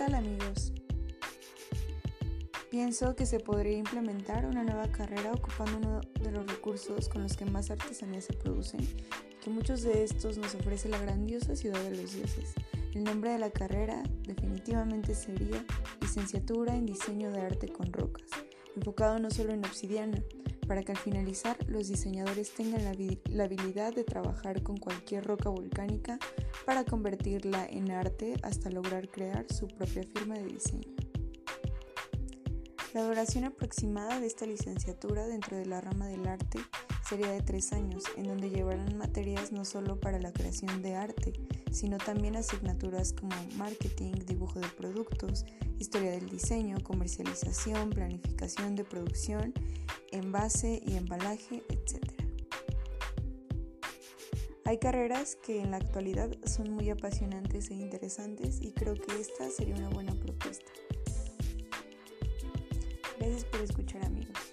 tal amigos? Pienso que se podría implementar una nueva carrera ocupando uno de los recursos con los que más artesanías se producen, que muchos de estos nos ofrece la grandiosa ciudad de los dioses. El nombre de la carrera definitivamente sería Licenciatura en Diseño de Arte con Rocas, enfocado no solo en obsidiana, para que al finalizar los diseñadores tengan la, habilidad de trabajar con cualquier roca volcánica para convertirla en arte hasta lograr crear su propia firma de diseño. La duración aproximada de esta licenciatura dentro de la rama del arte sería de tres años, en donde llevarán materias no solo para la creación de arte, sino también asignaturas como marketing, dibujo de productos, historia del diseño, comercialización, planificación de producción, envase y embalaje, etc. Hay carreras que en la actualidad son muy apasionantes e interesantes y creo que esta sería una buena propuesta. Gracias por escuchar amigos.